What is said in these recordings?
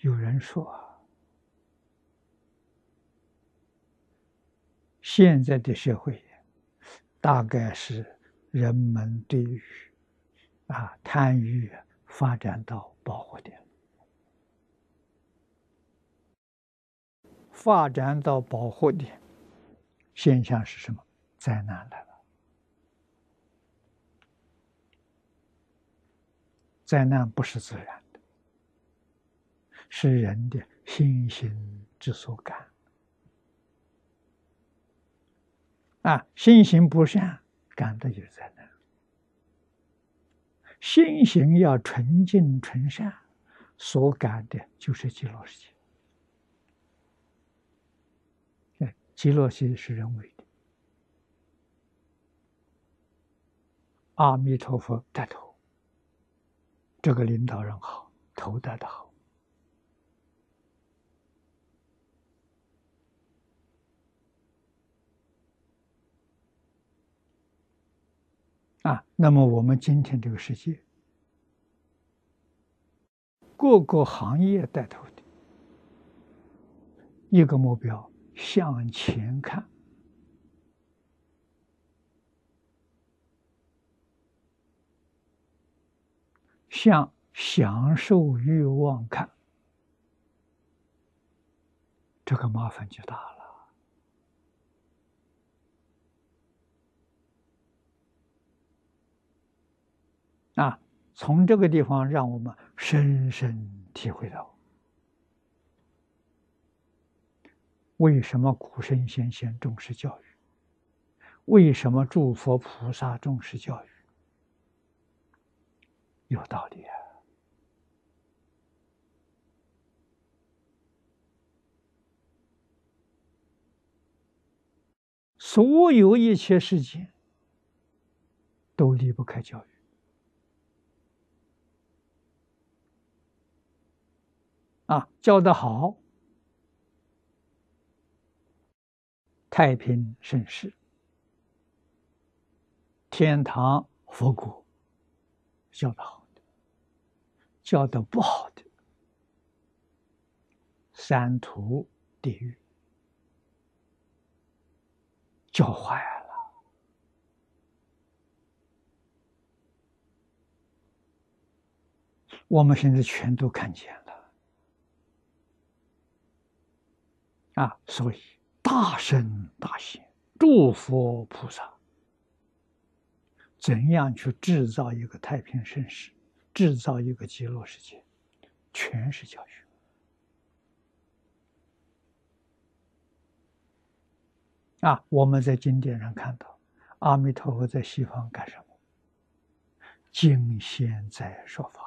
有人说，现在的社会大概是人们对于啊贪欲发展到饱和点，发展到饱和点，现象是什么？灾难来了。灾难不是自然，是人的心行之所感。啊，心行不善，感的就在那。心行要纯净纯善，所感的就是极乐世界。哎，极乐世界是人为的，阿弥陀佛带头。这个领导人好，头戴的好啊。那么我们今天这个世界，各个行业带头的一个目标，向前看，向享受欲望看，这个麻烦就大了。啊，从这个地方让我们深深体会到，为什么古圣先贤重视教育，为什么诸佛菩萨重视教育。有道理啊！所有一切事情都离不开教育啊！教的好，太平盛世，天堂佛国。教的好的，教的不好的，三途地狱，教坏了。我们现在全都看见了啊！所以大圣大贤、诸佛菩萨。怎样去制造一个太平盛世，制造一个极乐世界，全是教学。啊，我们在经典上看到，阿弥陀佛在西方干什么？敬现在说法。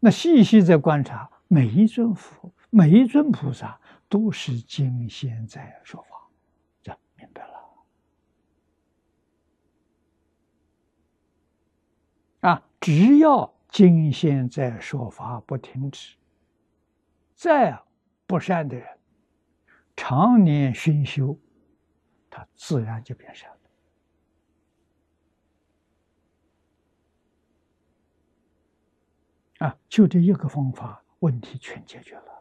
那细细在观察，每一尊佛，每一尊菩萨。都是经现在说法，这明白了啊！只要经现在说法不停止，再不善的人，常年熏修，他自然就变善了啊！就这一个方法，问题全解决了。